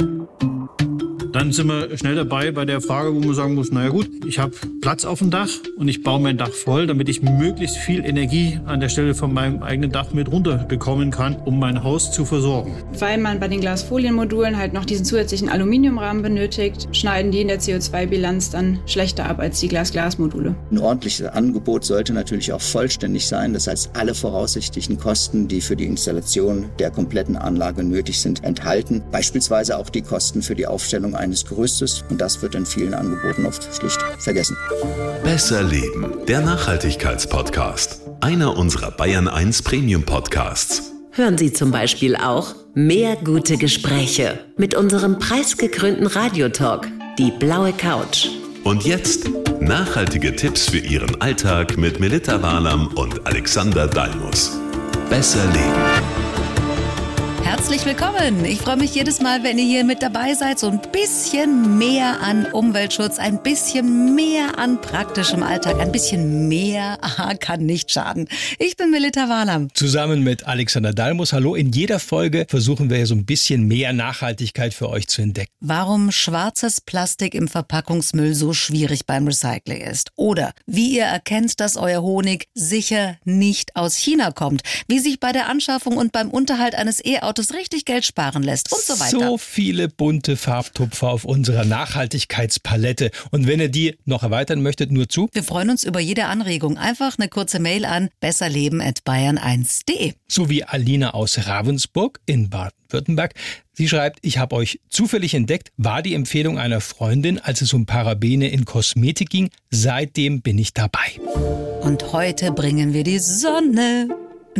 Thank you. Dann sind wir schnell dabei bei der Frage, wo man sagen muss, naja gut, ich habe Platz auf dem Dach und ich baue mein Dach voll, damit ich möglichst viel Energie an der Stelle von meinem eigenen Dach mit runterbekommen kann, um mein Haus zu versorgen. Weil man bei den Glasfolienmodulen halt noch diesen zusätzlichen Aluminiumrahmen benötigt, schneiden die in der CO2-Bilanz dann schlechter ab als die Glas-Glas-Module. Ein ordentliches Angebot sollte natürlich auch vollständig sein. Das heißt, alle voraussichtlichen Kosten, die für die Installation der kompletten Anlage nötig sind, enthalten. Beispielsweise auch die Kosten für die Aufstellung eines Gerüstes und das wird in vielen Angeboten oft schlicht vergessen. Besser Leben, der Nachhaltigkeitspodcast. Einer unserer Bayern 1 Premium Podcasts. Hören Sie zum Beispiel auch mehr gute Gespräche mit unserem preisgekrönten Radiotalk, die blaue Couch. Und jetzt nachhaltige Tipps für Ihren Alltag mit Melita Walam und Alexander Dalmus. Besser Leben. Herzlich willkommen. Ich freue mich jedes Mal, wenn ihr hier mit dabei seid. So ein bisschen mehr an Umweltschutz, ein bisschen mehr an praktischem Alltag, ein bisschen mehr aha, kann nicht schaden. Ich bin Melita Wahlam. Zusammen mit Alexander Dalmus. Hallo. In jeder Folge versuchen wir ja so ein bisschen mehr Nachhaltigkeit für euch zu entdecken. Warum schwarzes Plastik im Verpackungsmüll so schwierig beim Recycling ist. Oder wie ihr erkennt, dass euer Honig sicher nicht aus China kommt. Wie sich bei der Anschaffung und beim Unterhalt eines E-Autos es richtig Geld sparen lässt und so weiter. So viele bunte Farbtupfer auf unserer Nachhaltigkeitspalette. Und wenn ihr die noch erweitern möchtet, nur zu. Wir freuen uns über jede Anregung. Einfach eine kurze Mail an besserleben.bayern1.de. So wie Alina aus Ravensburg in Baden-Württemberg. Sie schreibt, ich habe euch zufällig entdeckt, war die Empfehlung einer Freundin, als es um Parabene in Kosmetik ging. Seitdem bin ich dabei. Und heute bringen wir die Sonne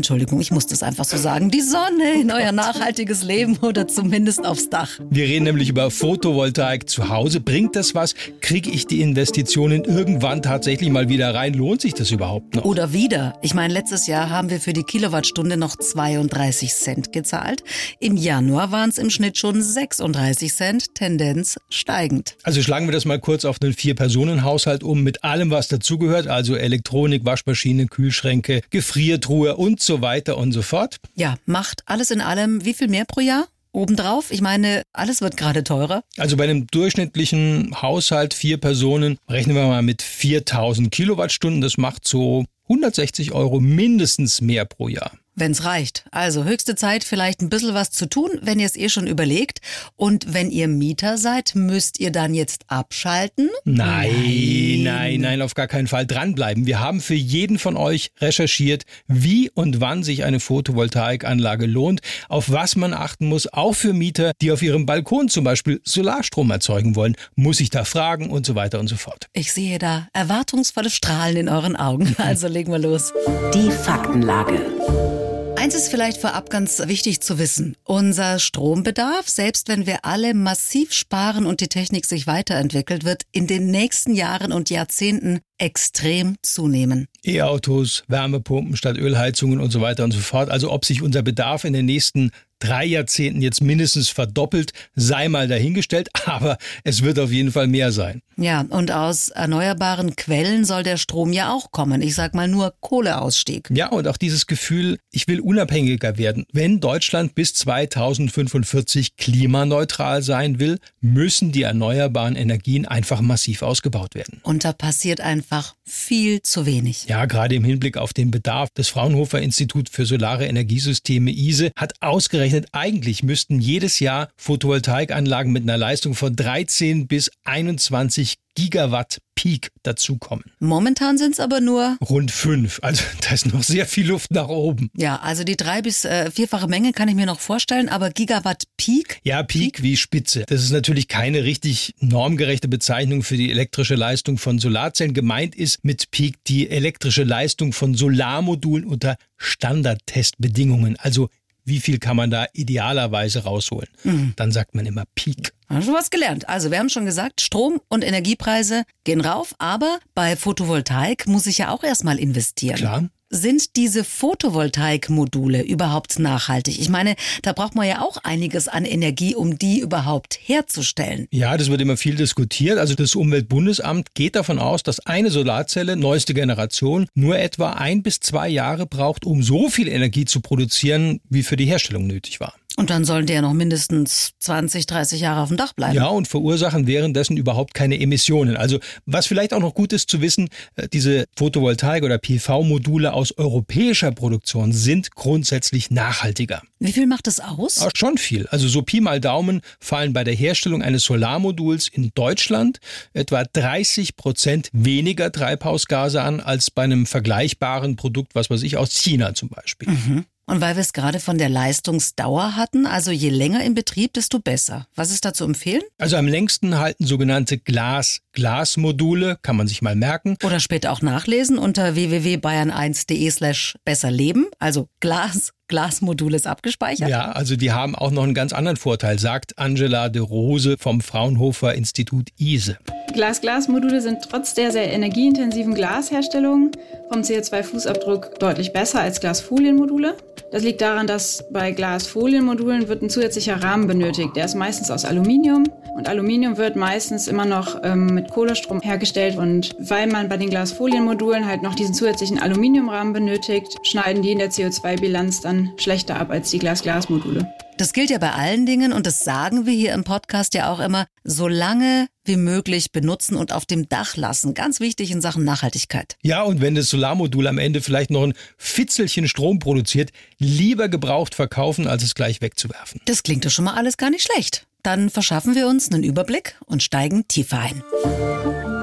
Entschuldigung, ich muss das einfach so sagen, die Sonne in euer nachhaltiges Leben oder zumindest aufs Dach. Wir reden nämlich über Photovoltaik zu Hause. Bringt das was? Kriege ich die Investitionen irgendwann tatsächlich mal wieder rein? Lohnt sich das überhaupt noch? Oder wieder. Ich meine, letztes Jahr haben wir für die Kilowattstunde noch 32 Cent gezahlt. Im Januar waren es im Schnitt schon 36 Cent, Tendenz steigend. Also schlagen wir das mal kurz auf einen Vier-Personen-Haushalt um mit allem, was dazugehört. Also Elektronik, Waschmaschine, Kühlschränke, Gefriertruhe und und so weiter und so fort. Ja, macht alles in allem wie viel mehr pro Jahr? Obendrauf, ich meine, alles wird gerade teurer. Also bei einem durchschnittlichen Haushalt, vier Personen, rechnen wir mal mit 4000 Kilowattstunden. Das macht so 160 Euro mindestens mehr pro Jahr. Wenn's reicht. Also höchste Zeit, vielleicht ein bisschen was zu tun, wenn ihr es eh schon überlegt. Und wenn ihr Mieter seid, müsst ihr dann jetzt abschalten? Nein, nein, nein, nein, auf gar keinen Fall dranbleiben. Wir haben für jeden von euch recherchiert, wie und wann sich eine Photovoltaikanlage lohnt, auf was man achten muss, auch für Mieter, die auf ihrem Balkon zum Beispiel Solarstrom erzeugen wollen. Muss ich da fragen und so weiter und so fort. Ich sehe da erwartungsvolle Strahlen in euren Augen. Also legen wir los. Die Faktenlage. Eins ist vielleicht vorab ganz wichtig zu wissen. Unser Strombedarf, selbst wenn wir alle massiv sparen und die Technik sich weiterentwickelt, wird in den nächsten Jahren und Jahrzehnten extrem zunehmen. E-Autos, Wärmepumpen statt Ölheizungen und so weiter und so fort. Also ob sich unser Bedarf in den nächsten drei Jahrzehnten jetzt mindestens verdoppelt, sei mal dahingestellt, aber es wird auf jeden Fall mehr sein. Ja, und aus erneuerbaren Quellen soll der Strom ja auch kommen. Ich sag mal nur Kohleausstieg. Ja, und auch dieses Gefühl, ich will unabhängiger werden. Wenn Deutschland bis 2045 klimaneutral sein will, müssen die erneuerbaren Energien einfach massiv ausgebaut werden. Und da passiert einfach viel zu wenig. Ja, gerade im Hinblick auf den Bedarf. Das Fraunhofer Institut für Solare Energiesysteme ISE hat ausgerechnet, ausgerechnet, eigentlich müssten jedes Jahr Photovoltaikanlagen mit einer Leistung von 13 bis 21 Gigawatt Peak dazukommen. Momentan sind es aber nur rund fünf. Also da ist noch sehr viel Luft nach oben. Ja, also die drei bis äh, vierfache Menge kann ich mir noch vorstellen, aber Gigawatt Peak? Ja, Peak, Peak wie Spitze. Das ist natürlich keine richtig normgerechte Bezeichnung für die elektrische Leistung von Solarzellen. Gemeint ist mit Peak die elektrische Leistung von Solarmodulen unter Standardtestbedingungen, also wie viel kann man da idealerweise rausholen. Mhm. Dann sagt man immer Peak. Hast schon was gelernt. Also wir haben schon gesagt, Strom- und Energiepreise gehen rauf, aber bei Photovoltaik muss ich ja auch erstmal investieren. Klar. Sind diese Photovoltaikmodule überhaupt nachhaltig? Ich meine, da braucht man ja auch einiges an Energie, um die überhaupt herzustellen. Ja, das wird immer viel diskutiert. Also das Umweltbundesamt geht davon aus, dass eine Solarzelle, neueste Generation, nur etwa ein bis zwei Jahre braucht, um so viel Energie zu produzieren, wie für die Herstellung nötig war. Und dann sollen die ja noch mindestens 20, 30 Jahre auf dem Dach bleiben. Ja, und verursachen währenddessen überhaupt keine Emissionen. Also was vielleicht auch noch gut ist zu wissen, äh, diese Photovoltaik- oder PV-Module aus europäischer Produktion sind grundsätzlich nachhaltiger. Wie viel macht das aus? Auch schon viel. Also so Pi mal Daumen fallen bei der Herstellung eines Solarmoduls in Deutschland etwa 30 Prozent weniger Treibhausgase an als bei einem vergleichbaren Produkt, was weiß ich, aus China zum Beispiel. Mhm. Und weil wir es gerade von der Leistungsdauer hatten, also je länger im Betrieb, desto besser. Was ist da zu empfehlen? Also am längsten halten sogenannte Glas-Glas-Module, kann man sich mal merken. Oder später auch nachlesen unter www.bayern1.de slash besserleben. Also Glas, Glasmodul ist abgespeichert. Ja, also die haben auch noch einen ganz anderen Vorteil, sagt Angela de Rose vom Fraunhofer Institut ISE. Glas-Glas-Module sind trotz der sehr energieintensiven Glasherstellung vom CO2-Fußabdruck deutlich besser als Glasfolienmodule. Das liegt daran, dass bei Glasfolienmodulen wird ein zusätzlicher Rahmen benötigt. Der ist meistens aus Aluminium und Aluminium wird meistens immer noch ähm, mit Kohlestrom hergestellt. Und weil man bei den Glasfolienmodulen halt noch diesen zusätzlichen Aluminiumrahmen benötigt, schneiden die in der CO2-Bilanz dann schlechter ab als die Glas-Glas-Module. Das gilt ja bei allen Dingen und das sagen wir hier im Podcast ja auch immer, so lange wie möglich benutzen und auf dem Dach lassen. Ganz wichtig in Sachen Nachhaltigkeit. Ja, und wenn das Solarmodul am Ende vielleicht noch ein Fitzelchen Strom produziert, lieber gebraucht verkaufen, als es gleich wegzuwerfen. Das klingt doch schon mal alles gar nicht schlecht. Dann verschaffen wir uns einen Überblick und steigen tiefer ein.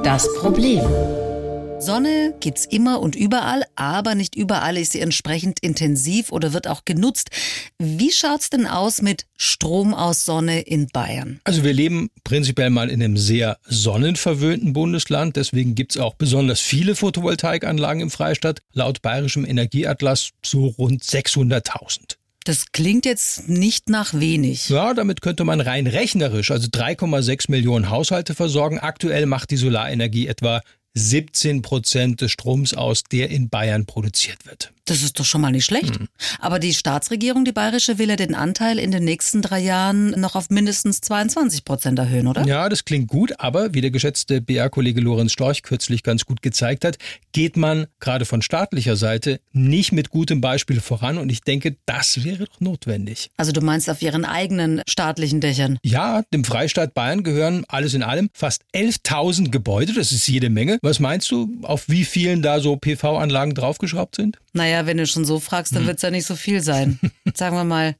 Das Problem. Sonne gibt's immer und überall, aber nicht überall ist sie entsprechend intensiv oder wird auch genutzt. Wie schaut's denn aus mit Strom aus Sonne in Bayern? Also wir leben prinzipiell mal in einem sehr sonnenverwöhnten Bundesland, deswegen gibt's auch besonders viele Photovoltaikanlagen im Freistaat. Laut bayerischem Energieatlas so rund 600.000. Das klingt jetzt nicht nach wenig. Ja, damit könnte man rein rechnerisch, also 3,6 Millionen Haushalte versorgen. Aktuell macht die Solarenergie etwa 17 Prozent des Stroms aus, der in Bayern produziert wird. Das ist doch schon mal nicht schlecht. Mhm. Aber die Staatsregierung, die bayerische, will ja den Anteil in den nächsten drei Jahren noch auf mindestens 22 Prozent erhöhen, oder? Ja, das klingt gut, aber wie der geschätzte BR-Kollege Lorenz Storch kürzlich ganz gut gezeigt hat, geht man gerade von staatlicher Seite nicht mit gutem Beispiel voran und ich denke, das wäre doch notwendig. Also du meinst auf ihren eigenen staatlichen Dächern? Ja, dem Freistaat Bayern gehören alles in allem fast 11.000 Gebäude, das ist jede Menge. Was meinst du, auf wie vielen da so PV-Anlagen draufgeschraubt sind? Naja, wenn du schon so fragst, dann hm. wird es ja nicht so viel sein. Sagen wir mal.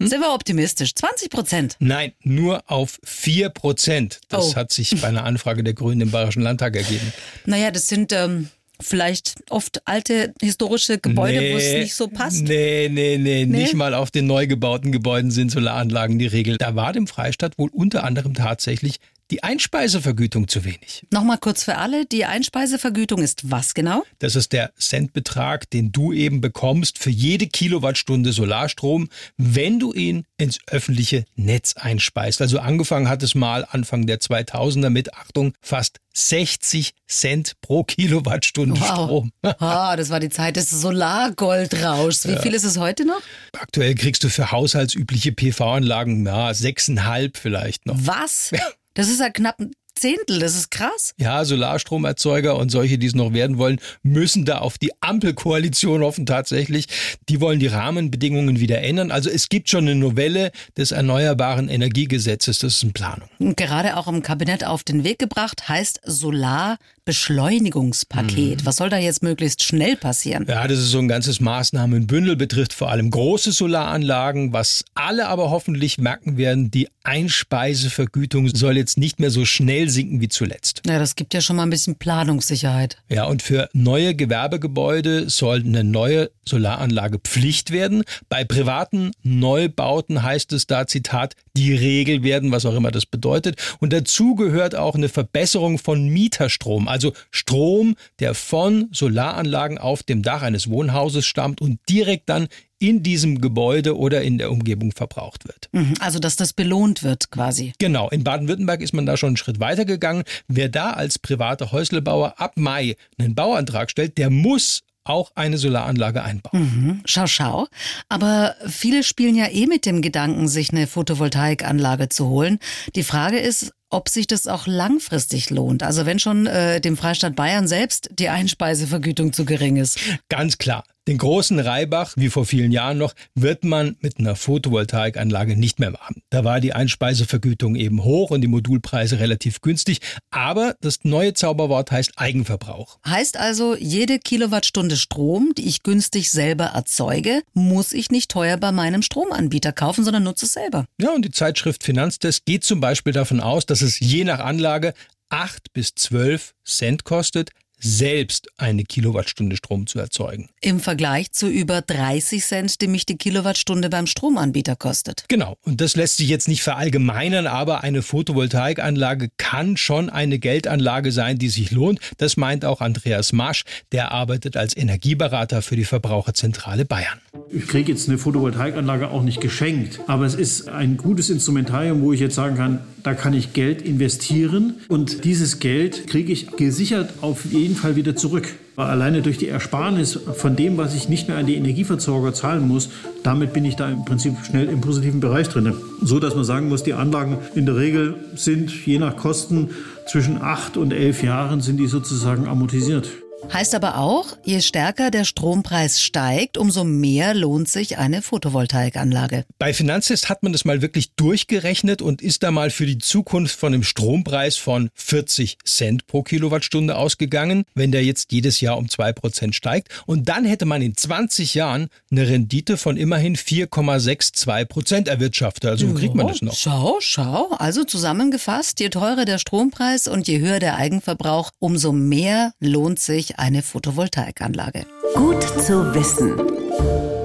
Hm? Sind wir optimistisch? 20 Prozent? Nein, nur auf 4 Prozent. Das oh. hat sich bei einer Anfrage der Grünen im Bayerischen Landtag ergeben. Naja, das sind ähm, vielleicht oft alte historische Gebäude, nee, wo es nicht so passt. Nee, nee, nee, nee, nicht mal auf den neu gebauten Gebäuden sind Solaranlagen die Regel. Da war dem Freistaat wohl unter anderem tatsächlich die Einspeisevergütung zu wenig. Nochmal kurz für alle, die Einspeisevergütung ist was genau? Das ist der Centbetrag, den du eben bekommst für jede Kilowattstunde Solarstrom, wenn du ihn ins öffentliche Netz einspeist. Also angefangen hat es mal Anfang der 2000er mit, Achtung, fast 60 Cent pro Kilowattstunde wow. Strom. oh, das war die Zeit des Solargoldrauschs. Wie ja. viel ist es heute noch? Aktuell kriegst du für haushaltsübliche PV-Anlagen ja, sechseinhalb vielleicht noch. Was? Das ist ja knapp Zehntel, das ist krass. Ja, Solarstromerzeuger und solche, die es noch werden wollen, müssen da auf die Ampelkoalition hoffen tatsächlich. Die wollen die Rahmenbedingungen wieder ändern. Also es gibt schon eine Novelle des Erneuerbaren Energiegesetzes, das ist in Planung. Und gerade auch im Kabinett auf den Weg gebracht, heißt Solar Beschleunigungspaket. Mhm. Was soll da jetzt möglichst schnell passieren? Ja, das ist so ein ganzes Maßnahmenbündel, betrifft vor allem große Solaranlagen. Was alle aber hoffentlich merken werden, die Einspeisevergütung soll jetzt nicht mehr so schnell sinken wie zuletzt. Ja, das gibt ja schon mal ein bisschen Planungssicherheit. Ja, und für neue Gewerbegebäude soll eine neue Solaranlage Pflicht werden. Bei privaten Neubauten heißt es da, Zitat, die Regel werden, was auch immer das bedeutet. Und dazu gehört auch eine Verbesserung von Mieterstrom. Also also Strom, der von Solaranlagen auf dem Dach eines Wohnhauses stammt und direkt dann in diesem Gebäude oder in der Umgebung verbraucht wird. Mhm, also, dass das belohnt wird quasi. Genau. In Baden-Württemberg ist man da schon einen Schritt weiter gegangen. Wer da als privater Häuslebauer ab Mai einen Bauantrag stellt, der muss auch eine Solaranlage einbauen. Mhm. Schau, schau. Aber viele spielen ja eh mit dem Gedanken, sich eine Photovoltaikanlage zu holen. Die Frage ist, ob sich das auch langfristig lohnt. Also wenn schon äh, dem Freistaat Bayern selbst die Einspeisevergütung zu gering ist. Ganz klar. Den großen Reibach, wie vor vielen Jahren noch, wird man mit einer Photovoltaikanlage nicht mehr machen. Da war die Einspeisevergütung eben hoch und die Modulpreise relativ günstig. Aber das neue Zauberwort heißt Eigenverbrauch. Heißt also, jede Kilowattstunde Strom, die ich günstig selber erzeuge, muss ich nicht teuer bei meinem Stromanbieter kaufen, sondern nutze es selber. Ja, und die Zeitschrift Finanztest geht zum Beispiel davon aus, dass es je nach Anlage 8 bis 12 Cent kostet, selbst eine Kilowattstunde Strom zu erzeugen. Im Vergleich zu über 30 Cent, die mich die Kilowattstunde beim Stromanbieter kostet. Genau. Und das lässt sich jetzt nicht verallgemeinern, aber eine Photovoltaikanlage kann schon eine Geldanlage sein, die sich lohnt. Das meint auch Andreas Marsch. Der arbeitet als Energieberater für die Verbraucherzentrale Bayern. Ich kriege jetzt eine Photovoltaikanlage auch nicht geschenkt, aber es ist ein gutes Instrumentarium, wo ich jetzt sagen kann, da kann ich Geld investieren und dieses Geld kriege ich gesichert auf jeden Fall wieder zurück. Weil alleine durch die Ersparnis von dem, was ich nicht mehr an die Energieversorger zahlen muss, damit bin ich da im Prinzip schnell im positiven Bereich drin. So dass man sagen muss, die Anlagen in der Regel sind je nach Kosten zwischen acht und elf Jahren sind die sozusagen amortisiert. Heißt aber auch, je stärker der Strompreis steigt, umso mehr lohnt sich eine Photovoltaikanlage. Bei Finanztest hat man das mal wirklich durchgerechnet und ist da mal für die Zukunft von einem Strompreis von 40 Cent pro Kilowattstunde ausgegangen, wenn der jetzt jedes Jahr um zwei Prozent steigt. Und dann hätte man in 20 Jahren eine Rendite von immerhin 4,62 Prozent erwirtschaftet. Also wo kriegt man das noch? Schau, schau. Also zusammengefasst, je teurer der Strompreis und je höher der Eigenverbrauch, umso mehr lohnt sich eine Photovoltaikanlage. Gut zu wissen.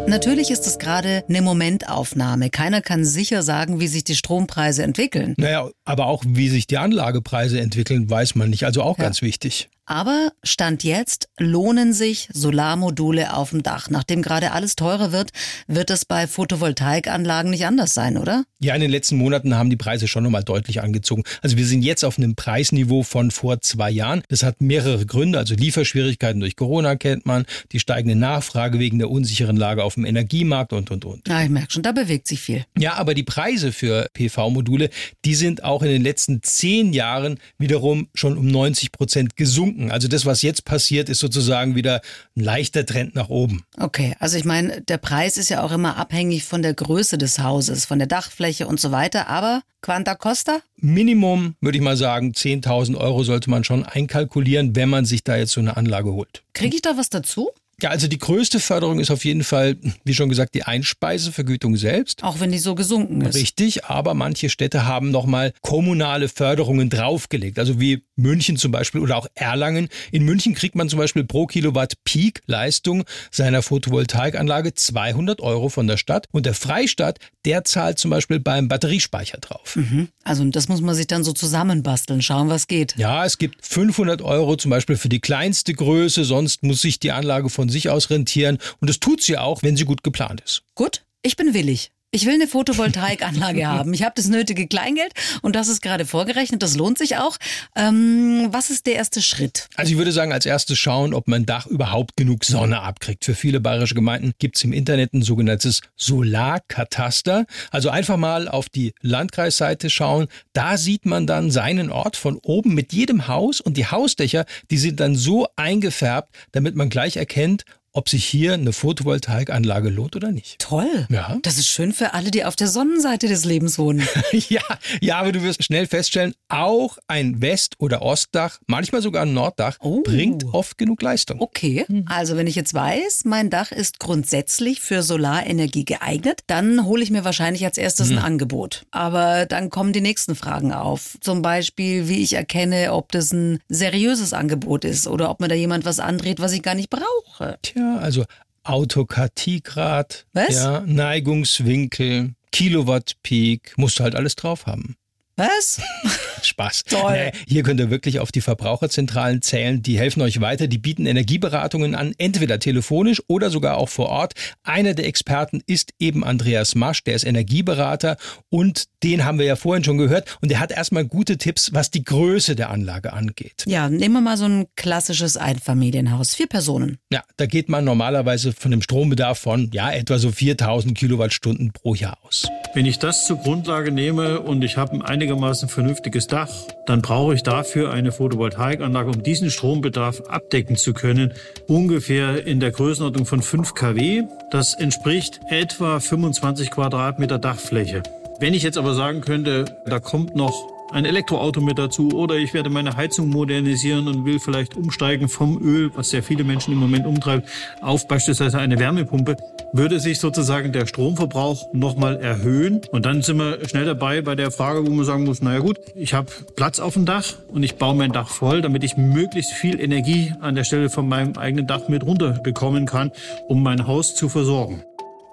Natürlich ist es gerade eine Momentaufnahme. Keiner kann sicher sagen, wie sich die Strompreise entwickeln. Naja, aber auch wie sich die Anlagepreise entwickeln, weiß man nicht. Also auch ja. ganz wichtig. Aber Stand jetzt lohnen sich Solarmodule auf dem Dach. Nachdem gerade alles teurer wird, wird es bei Photovoltaikanlagen nicht anders sein, oder? Ja, in den letzten Monaten haben die Preise schon nochmal deutlich angezogen. Also wir sind jetzt auf einem Preisniveau von vor zwei Jahren. Das hat mehrere Gründe. Also Lieferschwierigkeiten durch Corona kennt man, die steigende Nachfrage wegen der unsicheren Lage auf dem Energiemarkt und, und, und. Ja, ich merke schon, da bewegt sich viel. Ja, aber die Preise für PV-Module, die sind auch in den letzten zehn Jahren wiederum schon um 90 Prozent gesunken sinken. Also das, was jetzt passiert, ist sozusagen wieder ein leichter Trend nach oben. Okay, also ich meine, der Preis ist ja auch immer abhängig von der Größe des Hauses, von der Dachfläche und so weiter. Aber Quanta Costa? Minimum, würde ich mal sagen, 10.000 Euro sollte man schon einkalkulieren, wenn man sich da jetzt so eine Anlage holt. Kriege ich da was dazu? Ja, also die größte Förderung ist auf jeden Fall, wie schon gesagt, die Einspeisevergütung selbst. Auch wenn die so gesunken ist. Richtig, aber manche Städte haben nochmal kommunale Förderungen draufgelegt. Also wie München zum Beispiel oder auch Erlangen. In München kriegt man zum Beispiel pro Kilowatt Peak-Leistung seiner Photovoltaikanlage 200 Euro von der Stadt. Und der Freistaat, der zahlt zum Beispiel beim Batteriespeicher drauf. Mhm. Also das muss man sich dann so zusammenbasteln, schauen, was geht. Ja, es gibt 500 Euro zum Beispiel für die kleinste Größe. Sonst muss sich die Anlage von sich aus rentieren. Und das tut sie auch, wenn sie gut geplant ist. Gut, ich bin willig. Ich will eine Photovoltaikanlage haben. Ich habe das nötige Kleingeld und das ist gerade vorgerechnet. Das lohnt sich auch. Ähm, was ist der erste Schritt? Also ich würde sagen, als erstes schauen, ob mein Dach überhaupt genug Sonne abkriegt. Für viele bayerische Gemeinden gibt es im Internet ein sogenanntes Solarkataster. Also einfach mal auf die Landkreisseite schauen. Da sieht man dann seinen Ort von oben mit jedem Haus und die Hausdächer, die sind dann so eingefärbt, damit man gleich erkennt, ob sich hier eine Photovoltaikanlage lohnt oder nicht. Toll. Ja. Das ist schön für alle, die auf der Sonnenseite des Lebens wohnen. ja, ja, aber du wirst schnell feststellen, auch ein West- oder Ostdach, manchmal sogar ein Norddach, oh. bringt oft genug Leistung. Okay, hm. also wenn ich jetzt weiß, mein Dach ist grundsätzlich für Solarenergie geeignet, dann hole ich mir wahrscheinlich als erstes hm. ein Angebot. Aber dann kommen die nächsten Fragen auf. Zum Beispiel, wie ich erkenne, ob das ein seriöses Angebot ist oder ob mir da jemand was andreht, was ich gar nicht brauche. Tja also Autokratiegrad? Ja, Neigungswinkel, Kilowatt Peak, musst du halt alles drauf haben. Was? Spaß. Toll. Nee, hier könnt ihr wirklich auf die Verbraucherzentralen zählen. Die helfen euch weiter. Die bieten Energieberatungen an, entweder telefonisch oder sogar auch vor Ort. Einer der Experten ist eben Andreas Masch, der ist Energieberater und den haben wir ja vorhin schon gehört. Und der hat erstmal gute Tipps, was die Größe der Anlage angeht. Ja, nehmen wir mal so ein klassisches Einfamilienhaus. Vier Personen. Ja, da geht man normalerweise von einem Strombedarf von ja etwa so 4000 Kilowattstunden pro Jahr aus. Wenn ich das zur Grundlage nehme und ich habe ein einigermaßen vernünftiges Dach, dann brauche ich dafür eine Photovoltaikanlage, um diesen Strombedarf abdecken zu können, ungefähr in der Größenordnung von 5 kW. Das entspricht etwa 25 Quadratmeter Dachfläche. Wenn ich jetzt aber sagen könnte, da kommt noch ein Elektroauto mit dazu oder ich werde meine Heizung modernisieren und will vielleicht umsteigen vom Öl, was sehr viele Menschen im Moment umtreibt, auf beispielsweise eine Wärmepumpe, würde sich sozusagen der Stromverbrauch nochmal erhöhen. Und dann sind wir schnell dabei bei der Frage, wo man sagen muss, naja gut, ich habe Platz auf dem Dach und ich baue mein Dach voll, damit ich möglichst viel Energie an der Stelle von meinem eigenen Dach mit runterbekommen kann, um mein Haus zu versorgen.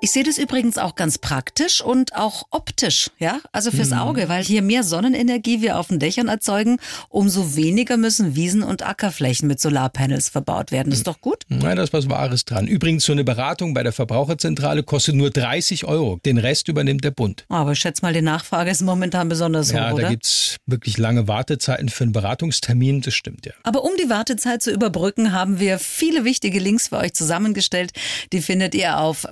Ich sehe das übrigens auch ganz praktisch und auch optisch, ja, also fürs Auge, weil hier mehr Sonnenenergie wir auf den Dächern erzeugen, umso weniger müssen Wiesen und Ackerflächen mit Solarpanels verbaut werden. Das ist doch gut. Nein, da ist was Wahres dran. Übrigens, so eine Beratung bei der Verbraucherzentrale kostet nur 30 Euro. Den Rest übernimmt der Bund. Aber ich schätze mal, die Nachfrage ist momentan besonders Ja, hoch, da oder? gibt's wirklich lange Wartezeiten für einen Beratungstermin. Das stimmt ja. Aber um die Wartezeit zu überbrücken, haben wir viele wichtige Links für euch zusammengestellt. Die findet ihr auf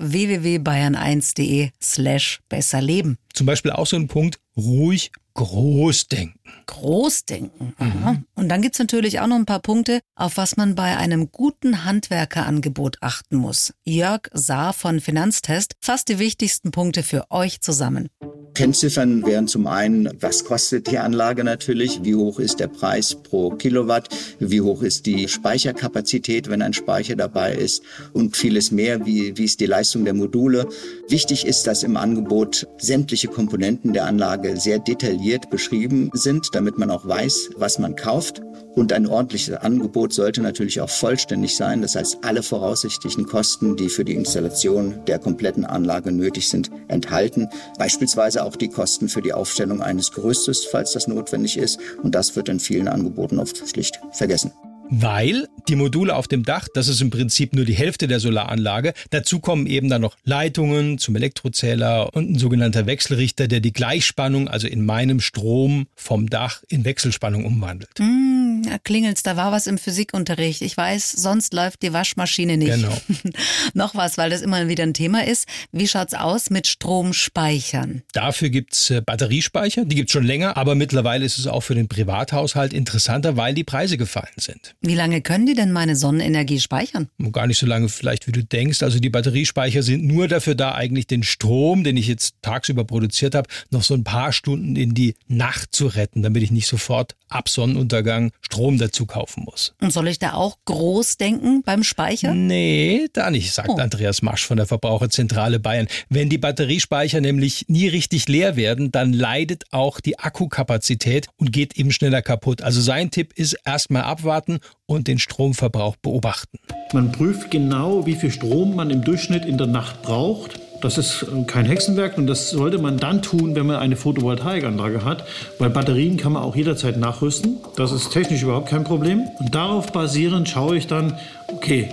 www.bayern1.de slash besser leben. Zum Beispiel auch so ein Punkt, ruhig groß denken. Großdenken. Aha. Und dann gibt's natürlich auch noch ein paar Punkte, auf was man bei einem guten Handwerkerangebot achten muss. Jörg Saar von Finanztest fasst die wichtigsten Punkte für euch zusammen. Kennziffern wären zum einen, was kostet die Anlage natürlich, wie hoch ist der Preis pro Kilowatt, wie hoch ist die Speicherkapazität, wenn ein Speicher dabei ist und vieles mehr, wie, wie ist die Leistung der Module. Wichtig ist, dass im Angebot sämtliche Komponenten der Anlage sehr detailliert beschrieben sind, damit man auch weiß, was man kauft. Und ein ordentliches Angebot sollte natürlich auch vollständig sein. Das heißt, alle voraussichtlichen Kosten, die für die Installation der kompletten Anlage nötig sind, enthalten. Beispielsweise auch die Kosten für die Aufstellung eines Gerüstes, falls das notwendig ist. Und das wird in vielen Angeboten oft schlicht vergessen. Weil die Module auf dem Dach, das ist im Prinzip nur die Hälfte der Solaranlage. Dazu kommen eben dann noch Leitungen zum Elektrozähler und ein sogenannter Wechselrichter, der die Gleichspannung, also in meinem Strom vom Dach in Wechselspannung umwandelt. Hm, da klingelt's, da war was im Physikunterricht. Ich weiß, sonst läuft die Waschmaschine nicht. Genau. noch was, weil das immer wieder ein Thema ist. Wie schaut's aus mit Stromspeichern? Dafür gibt's äh, Batteriespeicher, die gibt's schon länger, aber mittlerweile ist es auch für den Privathaushalt interessanter, weil die Preise gefallen sind. Wie lange können die denn meine Sonnenenergie speichern? Gar nicht so lange vielleicht, wie du denkst. Also die Batteriespeicher sind nur dafür da, eigentlich den Strom, den ich jetzt tagsüber produziert habe, noch so ein paar Stunden in die Nacht zu retten, damit ich nicht sofort ab Sonnenuntergang Strom dazu kaufen muss. Und soll ich da auch groß denken beim Speicher? Nee, da nicht, sagt Oh. Andreas Masch von der Verbraucherzentrale Bayern. Wenn die Batteriespeicher nämlich nie richtig leer werden, dann leidet auch die Akkukapazität und geht eben schneller kaputt. Also sein Tipp ist erstmal abwarten und den Stromverbrauch beobachten. Man prüft genau, wie viel Strom man im Durchschnitt in der Nacht braucht. Das ist äh, kein Hexenwerk und das sollte man dann tun, wenn man eine Photovoltaikanlage hat, weil Batterien kann man auch jederzeit nachrüsten. Das ist technisch überhaupt kein Problem. Und darauf basierend schaue ich dann, okay,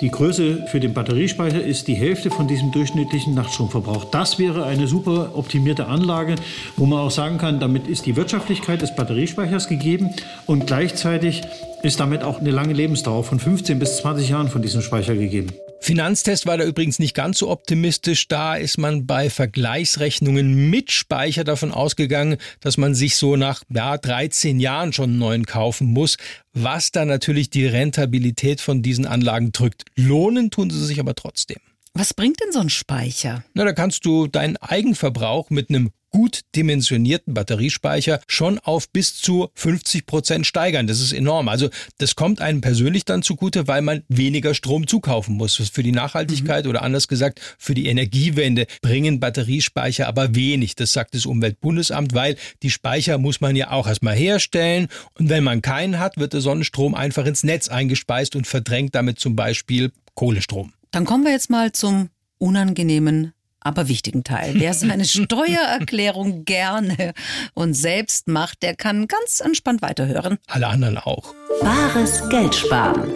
die Größe für den Batteriespeicher ist die Hälfte von diesem durchschnittlichen Nachtstromverbrauch. Das wäre eine super optimierte Anlage, wo man auch sagen kann, damit ist die Wirtschaftlichkeit des Batteriespeichers gegeben und gleichzeitig ist damit auch eine lange Lebensdauer von 15 bis 20 Jahren von diesem Speicher gegeben. Finanztest war da übrigens nicht ganz so optimistisch. Da ist man bei Vergleichsrechnungen mit Speicher davon ausgegangen, dass man sich so nach ja, 13 Jahren schon einen neuen kaufen muss, was dann natürlich die Rentabilität von diesen Anlagen drückt. Lohnen tun sie sich aber trotzdem. Was bringt denn so ein Speicher? Na, da kannst du deinen Eigenverbrauch mit einem gut dimensionierten Batteriespeicher schon auf bis zu 50 Prozent steigern. Das ist enorm. Also das kommt einem persönlich dann zugute, weil man weniger Strom zukaufen muss. Für die Nachhaltigkeit oder anders gesagt für die Energiewende bringen Batteriespeicher aber wenig. Das sagt das Umweltbundesamt, weil die Speicher muss man ja auch erstmal herstellen. Und wenn man keinen hat, wird der Sonnenstrom einfach ins Netz eingespeist und verdrängt damit zum Beispiel Kohlestrom. Dann kommen wir jetzt mal zum unangenehmen, aber wichtigen Teil. Wer seine Steuererklärung gerne und selbst macht, der kann ganz entspannt weiterhören. Alle anderen auch. Bares Geld sparen.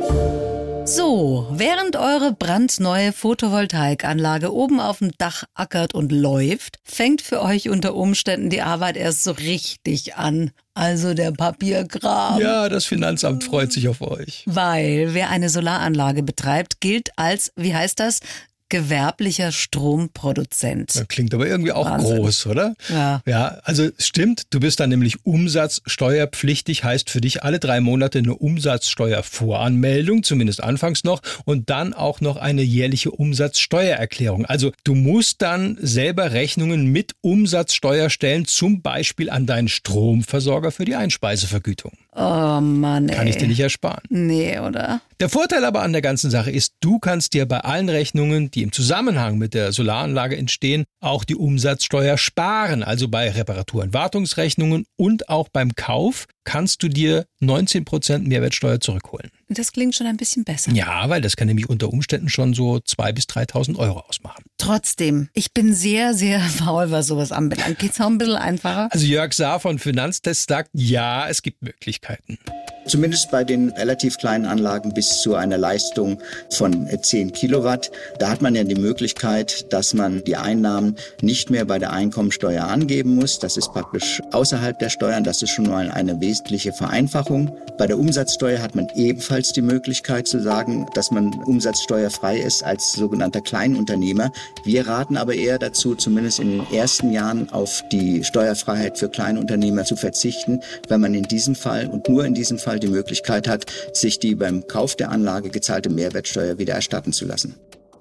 So, während eure brandneue Photovoltaikanlage oben auf dem Dach ackert und läuft, fängt für euch unter Umständen die Arbeit erst so richtig an. Also der Papierkram. Ja, das Finanzamt freut sich auf euch. Weil wer eine Solaranlage betreibt, gilt als, wie heißt das, gewerblicher Stromproduzent. Das klingt aber irgendwie auch Wahnsinn. groß, oder? Ja. Ja, also stimmt, du bist dann nämlich umsatzsteuerpflichtig, heißt für dich alle drei Monate eine Umsatzsteuervoranmeldung, zumindest anfangs noch, und dann auch noch eine jährliche Umsatzsteuererklärung. Also du musst dann selber Rechnungen mit Umsatzsteuer stellen, zum Beispiel an deinen Stromversorger für die Einspeisevergütung. Oh Mann, ey. Kann ich dir nicht ersparen. Nee, oder? Der Vorteil aber an der ganzen Sache ist, du kannst dir bei allen Rechnungen, die im Zusammenhang mit der Solaranlage entstehen, auch die Umsatzsteuer sparen. Also bei Reparatur- und Wartungsrechnungen und auch beim Kauf kannst du dir 19% Mehrwertsteuer zurückholen. Das klingt schon ein bisschen besser. Ja, weil das kann nämlich unter Umständen schon so 2.000 bis 3.000 Euro ausmachen. Trotzdem, ich bin sehr, sehr faul, was sowas anbelangt. Geht's auch ein bisschen einfacher? Also Jörg Saar von Finanztest sagt, ja, es gibt Möglichkeiten. Zumindest bei den relativ kleinen Anlagen bis zu einer Leistung von 10 Kilowatt. Da hat man ja die Möglichkeit, dass man die Einnahmen nicht mehr bei der Einkommensteuer angeben muss. Das ist praktisch außerhalb der Steuern. Das ist schon mal eine wesentliche Vereinfachung. Bei der Umsatzsteuer hat man ebenfalls die Möglichkeit zu sagen, dass man umsatzsteuerfrei ist als sogenannter Kleinunternehmer. Wir raten aber eher dazu, zumindest in den ersten Jahren auf die Steuerfreiheit für Kleinunternehmer zu verzichten, weil man in diesem Fall und nur in diesem Fall die Möglichkeit hat, sich die beim Kauf der Anlage gezahlte Mehrwertsteuer wieder erstatten zu lassen.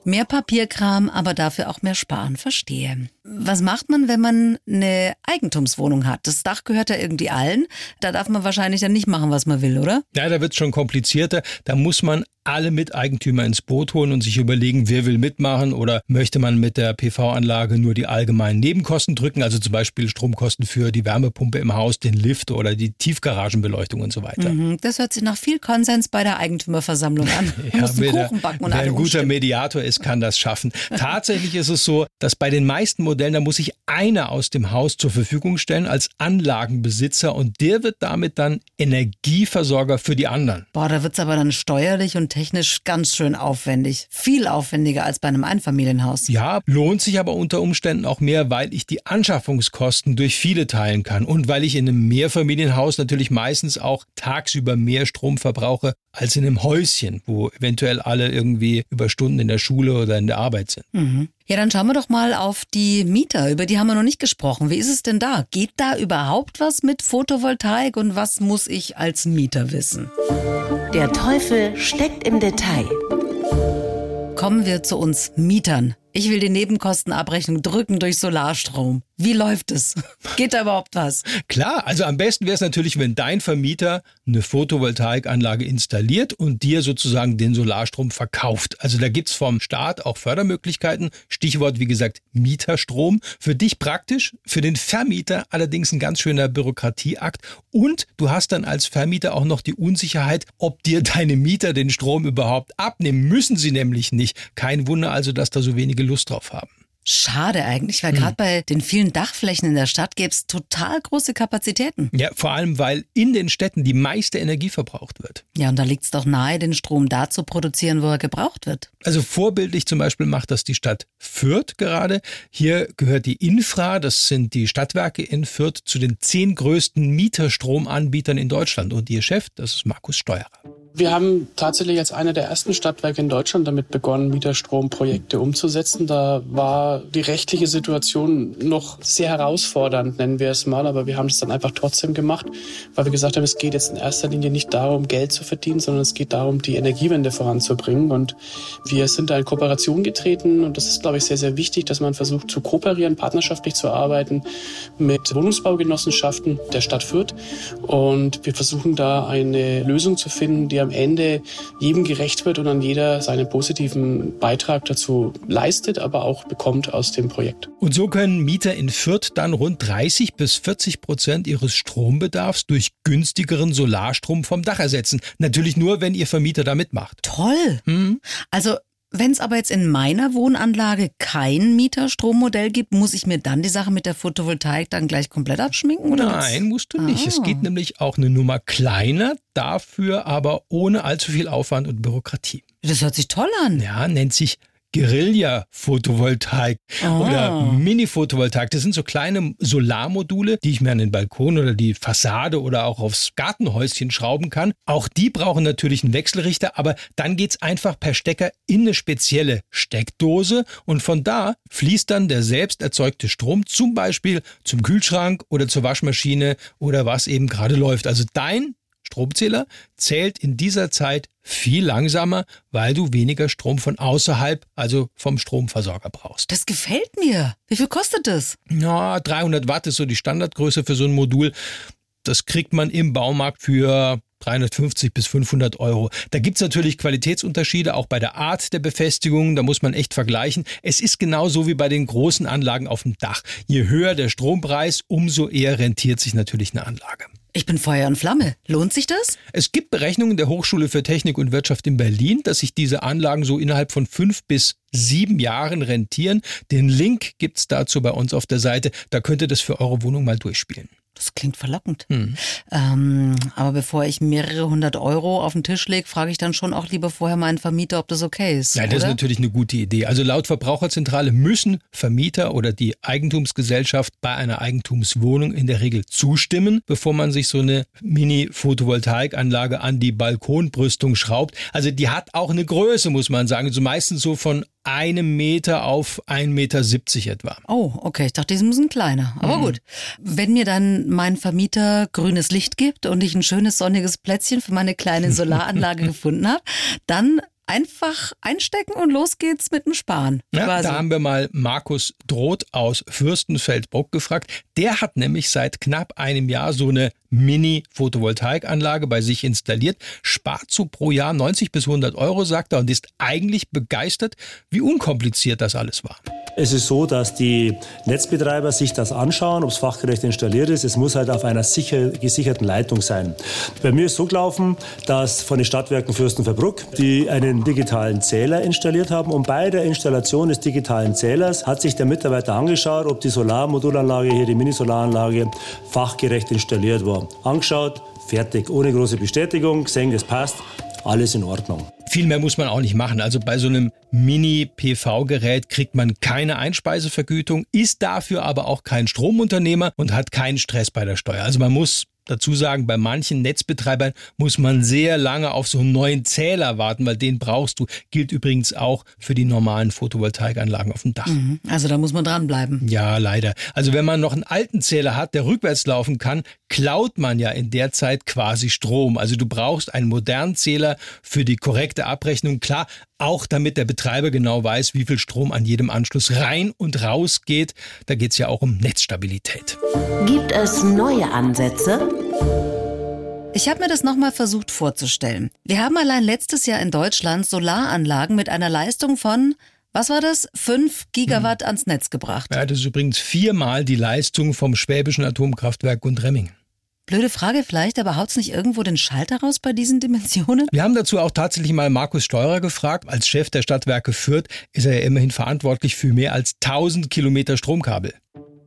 Mehr Papierkram, aber dafür auch mehr sparen, verstehe. Was macht man, wenn man eine Eigentumswohnung hat? Das Dach gehört ja irgendwie allen. Da darf man wahrscheinlich dann nicht machen, was man will, oder? Ja, da wird es schon komplizierter. Da muss man alle Miteigentümer ins Boot holen und sich überlegen, wer will mitmachen oder möchte man mit der PV-Anlage nur die allgemeinen Nebenkosten drücken, also zum Beispiel Stromkosten für die Wärmepumpe im Haus, den Lift oder die Tiefgaragenbeleuchtung und so weiter. Mhm, Das hört sich nach viel Konsens bei der Eigentümerversammlung an. Muss da- Kuchen backen und wer ein guter umstimmen. Mediator ist, kann das schaffen. Tatsächlich ist es so, dass bei den meisten Modellen, da muss sich einer aus dem Haus zur Verfügung stellen als Anlagenbesitzer und der wird damit dann Energieversorger für die anderen. Boah, da wird's aber dann steuerlich und technisch ganz schön aufwendig. Viel aufwendiger als bei einem Einfamilienhaus. Ja, lohnt sich aber unter Umständen auch mehr, weil ich die Anschaffungskosten durch viele teilen kann und weil ich in einem Mehrfamilienhaus natürlich meistens auch tagsüber mehr Strom verbrauche als in einem Häuschen, wo eventuell alle irgendwie über Stunden in der Schule oder in der Arbeit sind. Ja, dann schauen wir doch mal auf die Mieter. Über die haben wir noch nicht gesprochen. Wie ist es denn da? Geht da überhaupt was mit Photovoltaik und was muss ich als Mieter wissen? Der Teufel steckt im Detail. Kommen wir zu uns Mietern. Ich will die Nebenkostenabrechnung drücken durch Solarstrom. Wie läuft es? Geht da überhaupt was? Klar, also am besten wäre es natürlich, wenn dein Vermieter eine Photovoltaikanlage installiert und dir sozusagen den Solarstrom verkauft. Also da gibt's vom Staat auch Fördermöglichkeiten. Stichwort, wie gesagt, Mieterstrom. Für dich praktisch, für den Vermieter allerdings ein ganz schöner Bürokratieakt. Und du hast dann als Vermieter auch noch die Unsicherheit, ob dir deine Mieter den Strom überhaupt abnehmen. Müssen sie nämlich nicht. Kein Wunder also, dass da so wenige Lust drauf haben. Schade eigentlich, weil gerade bei den vielen Dachflächen in der Stadt gäbe es total große Kapazitäten. Ja, vor allem, weil in den Städten die meiste Energie verbraucht wird. Ja, und da liegt es doch nahe, den Strom da zu produzieren, wo er gebraucht wird. Also vorbildlich zum Beispiel macht das die Stadt Fürth gerade. Hier gehört die Infra, das sind die Stadtwerke in Fürth, zu den zehn größten Mieterstromanbietern in Deutschland. Und ihr Chef, das ist Markus Steuerer. Wir haben tatsächlich als eine der ersten Stadtwerke in Deutschland damit begonnen, Mieterstromprojekte umzusetzen. Da war die rechtliche Situation noch sehr herausfordernd, nennen wir es mal, aber wir haben es dann einfach trotzdem gemacht, weil wir gesagt haben, es geht jetzt in erster Linie nicht darum, Geld zu verdienen, sondern es geht darum, die Energiewende voranzubringen. Und wir sind da in Kooperation getreten und das ist, glaube ich, sehr, sehr wichtig, dass man versucht zu kooperieren, partnerschaftlich zu arbeiten mit Wohnungsbaugenossenschaften der Stadt Fürth. Und wir versuchen da eine Lösung zu finden, die am Ende jedem gerecht wird und dann jeder seinen positiven Beitrag dazu leistet, aber auch bekommt aus dem Projekt. Und so können Mieter in Fürth dann rund 30 bis 40 Prozent ihres Strombedarfs durch günstigeren Solarstrom vom Dach ersetzen. Natürlich nur, wenn ihr Vermieter da mitmacht. Toll. Also, wenn es aber jetzt in meiner Wohnanlage kein Mieterstrommodell gibt, muss ich mir dann die Sache mit der Photovoltaik dann gleich komplett abschminken? Oder Nein, musst du nicht. Es Ah. geht nämlich auch eine Nummer kleiner, dafür aber ohne allzu viel Aufwand und Bürokratie. Das hört sich toll an. Ja, nennt sich Guerilla-Photovoltaik Ah. oder Mini-Photovoltaik. Das sind so kleine Solarmodule, die ich mir an den Balkon oder die Fassade oder auch aufs Gartenhäuschen schrauben kann. Auch die brauchen natürlich einen Wechselrichter, aber dann geht's einfach per Stecker in eine spezielle Steckdose und von da fließt dann der selbst erzeugte Strom zum Beispiel zum Kühlschrank oder zur Waschmaschine oder was eben gerade läuft. Also dein Stromzähler zählt in dieser Zeit viel langsamer, weil du weniger Strom von außerhalb, also vom Stromversorger brauchst. Das gefällt mir. Wie viel kostet das? Ja, 300 Watt ist so die Standardgröße für so ein Modul. Das kriegt man im Baumarkt für 350 bis 500 Euro. Da gibt's natürlich Qualitätsunterschiede, auch bei der Art der Befestigung. Da muss man echt vergleichen. Es ist genauso wie bei den großen Anlagen auf dem Dach. Je höher der Strompreis, umso eher rentiert sich natürlich eine Anlage. Ich bin Feuer und Flamme. Lohnt sich das? Es gibt Berechnungen der Hochschule für Technik und Wirtschaft in Berlin, dass sich diese Anlagen so innerhalb von fünf bis sieben Jahren rentieren. Den Link gibt's dazu bei uns auf der Seite. Da könnt ihr das für eure Wohnung mal durchspielen. Das klingt verlockend. Hm. Ähm, aber bevor ich mehrere hundert Euro auf den Tisch lege, frage ich dann schon auch lieber vorher meinen Vermieter, ob das okay ist. Ja, das ist oder? natürlich eine gute Idee. Also laut Verbraucherzentrale müssen Vermieter oder die Eigentumsgesellschaft bei einer Eigentumswohnung in der Regel zustimmen, bevor man sich so eine Mini-Photovoltaikanlage an die Balkonbrüstung schraubt. Also die hat auch eine Größe, muss man sagen. So meistens so von einem Meter auf 1,70 Meter etwa. Oh, okay. Ich dachte, die müssen kleiner. Aber Mhm. gut. Wenn mir dann mein Vermieter grünes Licht gibt und ich ein schönes sonniges Plätzchen für meine kleine Solaranlage gefunden habe, dann einfach einstecken und los geht's mit dem Sparen. Ja, da haben wir mal Markus Droth aus Fürstenfeldbruck gefragt. Der hat nämlich seit knapp einem Jahr so eine Mini-Photovoltaikanlage bei sich installiert, spart so pro Jahr 90 bis 100 Euro, sagt er, und ist eigentlich begeistert, wie unkompliziert das alles war. Es ist so, dass die Netzbetreiber sich das anschauen, ob es fachgerecht installiert ist. Es muss halt auf einer sicher, gesicherten Leitung sein. Bei mir ist so gelaufen, dass von den Stadtwerken Fürstenfeldbruck die einen digitalen Zähler installiert haben und bei der Installation des digitalen Zählers hat sich der Mitarbeiter angeschaut, ob die Solarmodulanlage, hier die Mini-Solaranlage, fachgerecht installiert war. Angeschaut, fertig, ohne große Bestätigung, gesehen, das passt, alles in Ordnung. Viel mehr muss man auch nicht machen. Also bei so einem Mini-PV-Gerät kriegt man keine Einspeisevergütung, ist dafür aber auch kein Stromunternehmer und hat keinen Stress bei der Steuer. Also man muss dazu sagen, bei manchen Netzbetreibern muss man sehr lange auf so einen neuen Zähler warten, weil den brauchst du. Gilt übrigens auch für die normalen Photovoltaikanlagen auf dem Dach. Mhm. Also da muss man dranbleiben. Ja, leider. Also wenn man noch einen alten Zähler hat, der rückwärts laufen kann, klaut man ja in der Zeit quasi Strom. Also du brauchst einen modernen Zähler für die korrekte Abrechnung. Klar, auch damit der Betreiber genau weiß, wie viel Strom an jedem Anschluss rein und raus geht. Da geht's ja auch um Netzstabilität. Gibt es neue Ansätze? Ich habe mir das nochmal versucht vorzustellen. Wir haben allein letztes Jahr in Deutschland Solaranlagen mit einer Leistung von, was war das, 5 Gigawatt ans Netz gebracht. Ja, das ist übrigens viermal die Leistung vom Schwäbischen Atomkraftwerk Gundremmingen. Blöde Frage vielleicht, aber haut's nicht irgendwo den Schalter raus bei diesen Dimensionen? Wir haben dazu auch tatsächlich mal Markus Steurer gefragt. Als Chef der Stadtwerke Fürth ist er ja immerhin verantwortlich für mehr als 1000 Kilometer Stromkabel.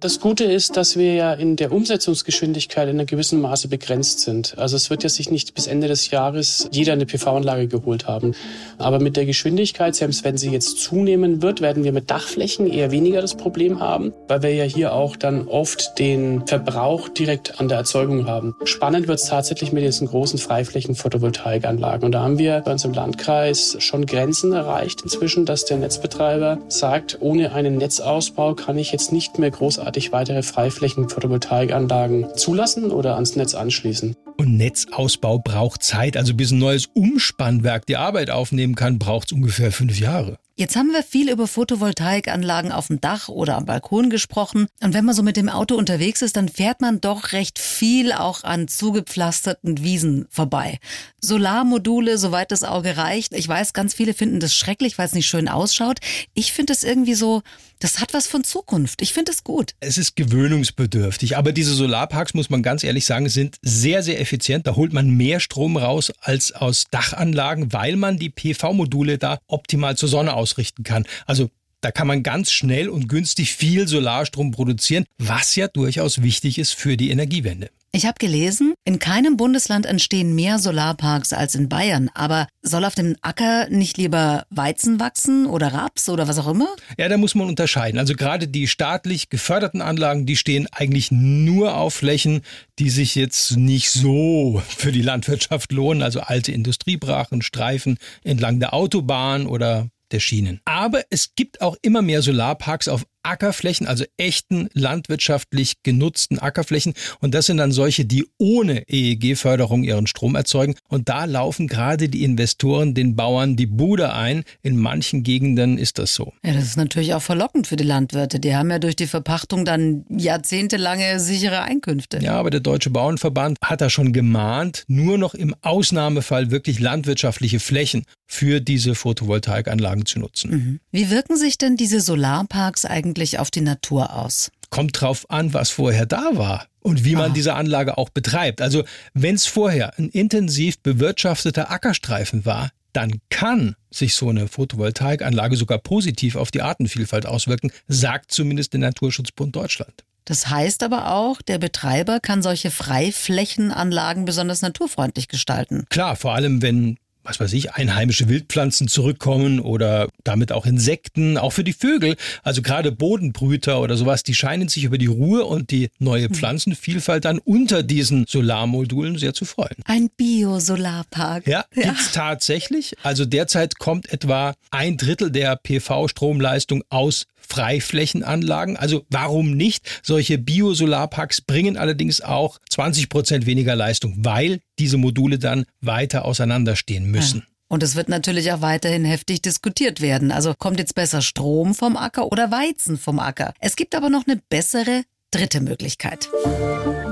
Das Gute ist, dass wir ja in der Umsetzungsgeschwindigkeit in einem gewissen Maße begrenzt sind. Also es wird ja sich nicht bis Ende des Jahres jeder eine PV-Anlage geholt haben. Aber mit der Geschwindigkeit, selbst wenn sie jetzt zunehmen wird, werden wir mit Dachflächen eher weniger das Problem haben, weil wir ja hier auch dann oft den Verbrauch direkt an der Erzeugung haben. Spannend wird es tatsächlich mit diesen großen Freiflächen-Photovoltaikanlagen. Und da haben wir bei uns im Landkreis schon Grenzen erreicht inzwischen, dass der Netzbetreiber sagt, ohne einen Netzausbau kann ich jetzt nicht mehr großartig weitere Freiflächen-Photovoltaikanlagen zulassen oder ans Netz anschließen. Und Netzausbau braucht Zeit. Also bis ein neues Umspannwerk die Arbeit aufnehmen kann, braucht es ungefähr fünf Jahre. Jetzt haben wir viel über Photovoltaikanlagen auf dem Dach oder am Balkon gesprochen. Und wenn man so mit dem Auto unterwegs ist, dann fährt man doch recht viel auch an zugepflasterten Wiesen vorbei. Solarmodule, soweit das Auge reicht. Ich weiß, ganz viele finden das schrecklich, weil es nicht schön ausschaut. Ich finde es irgendwie so, das hat was von Zukunft. Ich finde es gut. Es ist gewöhnungsbedürftig, aber diese Solarparks, muss man ganz ehrlich sagen, sind sehr, sehr effizient. Da holt man mehr Strom raus als aus Dachanlagen, weil man die PV-Module da optimal zur Sonne ausrichten kann. Also Da kann man ganz schnell und günstig viel Solarstrom produzieren, was ja durchaus wichtig ist für die Energiewende. Ich habe gelesen, in keinem Bundesland entstehen mehr Solarparks als in Bayern. Aber soll auf dem Acker nicht lieber Weizen wachsen oder Raps oder was auch immer? Ja, da muss man unterscheiden. Also gerade die staatlich geförderten Anlagen, die stehen eigentlich nur auf Flächen, die sich jetzt nicht so für die Landwirtschaft lohnen. Also alte Industriebrachen, Streifen entlang der Autobahn oder der Schienen. Aber es gibt auch immer mehr Solarparks auf Ackerflächen, also echten landwirtschaftlich genutzten Ackerflächen. Und das sind dann solche, die ohne EEG-Förderung ihren Strom erzeugen. Und da laufen gerade die Investoren den Bauern die Bude ein. In manchen Gegenden ist das so. Ja, das ist natürlich auch verlockend für die Landwirte. Die haben ja durch die Verpachtung dann jahrzehntelange sichere Einkünfte. Ja, aber der Deutsche Bauernverband hat da schon gemahnt, nur noch im Ausnahmefall wirklich landwirtschaftliche Flächen für diese Photovoltaikanlagen zu nutzen. Mhm. Wie wirken sich denn diese Solarparks eigentlich auf die Natur aus? Kommt drauf an, was vorher da war und wie man ah. diese Anlage auch betreibt. Also wenn es vorher ein intensiv bewirtschafteter Ackerstreifen war, dann kann sich so eine Photovoltaikanlage sogar positiv auf die Artenvielfalt auswirken, sagt zumindest der Naturschutzbund Deutschland. Das heißt aber auch, der Betreiber kann solche Freiflächenanlagen besonders naturfreundlich gestalten. Klar, vor allem wenn was weiß ich, einheimische Wildpflanzen zurückkommen oder damit auch Insekten, auch für die Vögel. Also gerade Bodenbrüter oder sowas, die scheinen sich über die Ruhe und die neue hm. Pflanzenvielfalt dann unter diesen Solarmodulen sehr zu freuen. Ein Bio-Solarpark. Ja, ja. gibt's tatsächlich. Also derzeit kommt etwa ein Drittel der PV-Stromleistung aus Freiflächenanlagen. Also warum nicht? Solche Biosolarparks bringen allerdings auch 20 Prozent weniger Leistung, weil diese Module dann weiter auseinanderstehen müssen. Ja. Und es wird natürlich auch weiterhin heftig diskutiert werden. Also kommt jetzt besser Strom vom Acker oder Weizen vom Acker? Es gibt aber noch eine bessere dritte Möglichkeit.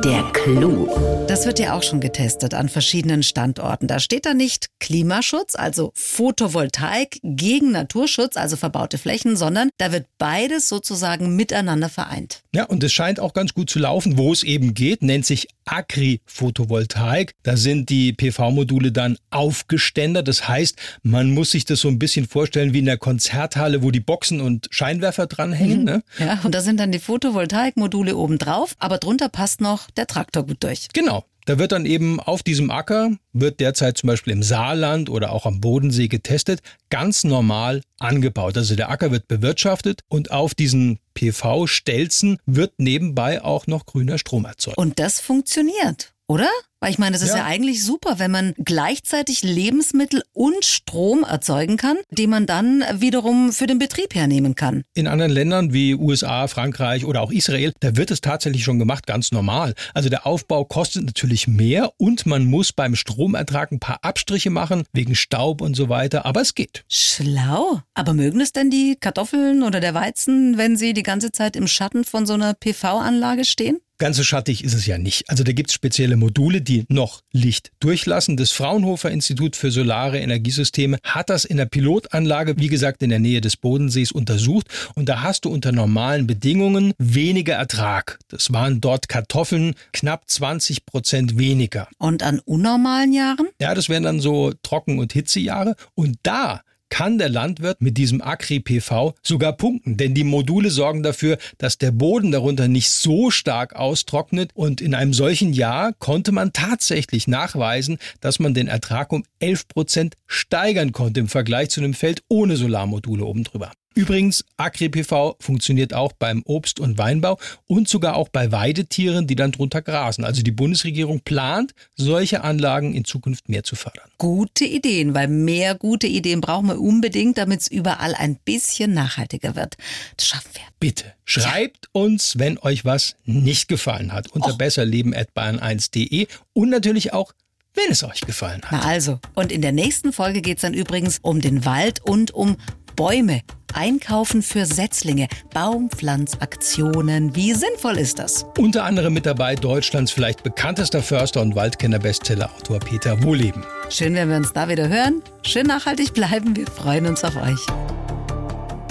Der Clou. Das wird ja auch schon getestet an verschiedenen Standorten. Da steht da nicht Klimaschutz, also Photovoltaik gegen Naturschutz, also verbaute Flächen, sondern da wird beides sozusagen miteinander vereint. Ja, und es scheint auch ganz gut zu laufen, wo es eben geht, nennt sich Agri-Photovoltaik. Da sind die PV-Module dann aufgeständert. Das heißt, man muss sich das so ein bisschen vorstellen wie in der Konzerthalle, wo die Boxen und Scheinwerfer dranhängen. Mhm. Ne? Ja, und da sind dann die Photovoltaik-Module oben drauf, aber drunter passt noch der Traktor gut durch. Genau. Da wird dann eben auf diesem Acker, wird derzeit zum Beispiel im Saarland oder auch am Bodensee getestet, ganz normal angebaut. Also der Acker wird bewirtschaftet und auf diesen PV-Stelzen wird nebenbei auch noch grüner Strom erzeugt. Und das funktioniert, oder? Weil ich meine, das ist ja. ja. eigentlich super, wenn man gleichzeitig Lebensmittel und Strom erzeugen kann, den man dann wiederum für den Betrieb hernehmen kann. In anderen Ländern wie USA, Frankreich oder auch Israel, da wird es tatsächlich schon gemacht, ganz normal. Also der Aufbau kostet natürlich mehr und man muss beim Stromertrag ein paar Abstriche machen, wegen Staub und so weiter, aber es geht. Schlau. Aber mögen es denn die Kartoffeln oder der Weizen, wenn sie die ganze Zeit im Schatten von so einer PV-Anlage stehen? Ganz so schattig ist es ja nicht. Also da gibt es spezielle Module, die noch Licht durchlassen. Das Fraunhofer Institut für Solare Energiesysteme hat das in der Pilotanlage, wie gesagt, in der Nähe des Bodensees untersucht. Und da hast du unter normalen Bedingungen weniger Ertrag. Das waren dort Kartoffeln knapp 20 Prozent weniger. Und an unnormalen Jahren? Ja, das wären dann so Trocken- und Hitzejahre. Und da kann der Landwirt mit diesem Acri-PV sogar punkten, denn die Module sorgen dafür, dass der Boden darunter nicht so stark austrocknet und in einem solchen Jahr konnte man tatsächlich nachweisen, dass man den Ertrag um 11 Prozent steigern konnte im Vergleich zu einem Feld ohne Solarmodule oben drüber. Übrigens, AgriPV funktioniert auch beim Obst- und Weinbau und sogar auch bei Weidetieren, die dann drunter grasen. Also die Bundesregierung plant, solche Anlagen in Zukunft mehr zu fördern. Gute Ideen, weil mehr gute Ideen brauchen wir unbedingt, damit es überall ein bisschen nachhaltiger wird. Das schaffen wir. Bitte schreibt ja. uns, wenn euch was nicht gefallen hat, unter besserleben.bayern1.de und natürlich auch wenn es euch gefallen hat. Na also, und in der nächsten Folge geht es dann übrigens um den Wald und um Bäume. Einkaufen für Setzlinge, Baumpflanzaktionen. Wie sinnvoll ist das? Unter anderem mit dabei Deutschlands vielleicht bekanntester Förster und Waldkenner-Bestseller-Autor Peter Wohleben. Schön, wenn wir uns da wieder hören. Schön nachhaltig bleiben. Wir freuen uns auf euch.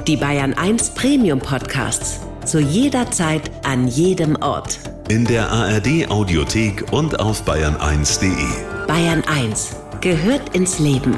Die Bayern 1 Premium Podcasts. Zu jeder Zeit, an jedem Ort. In der ARD Audiothek und auf bayern1.de. Bayern 1 gehört ins Leben.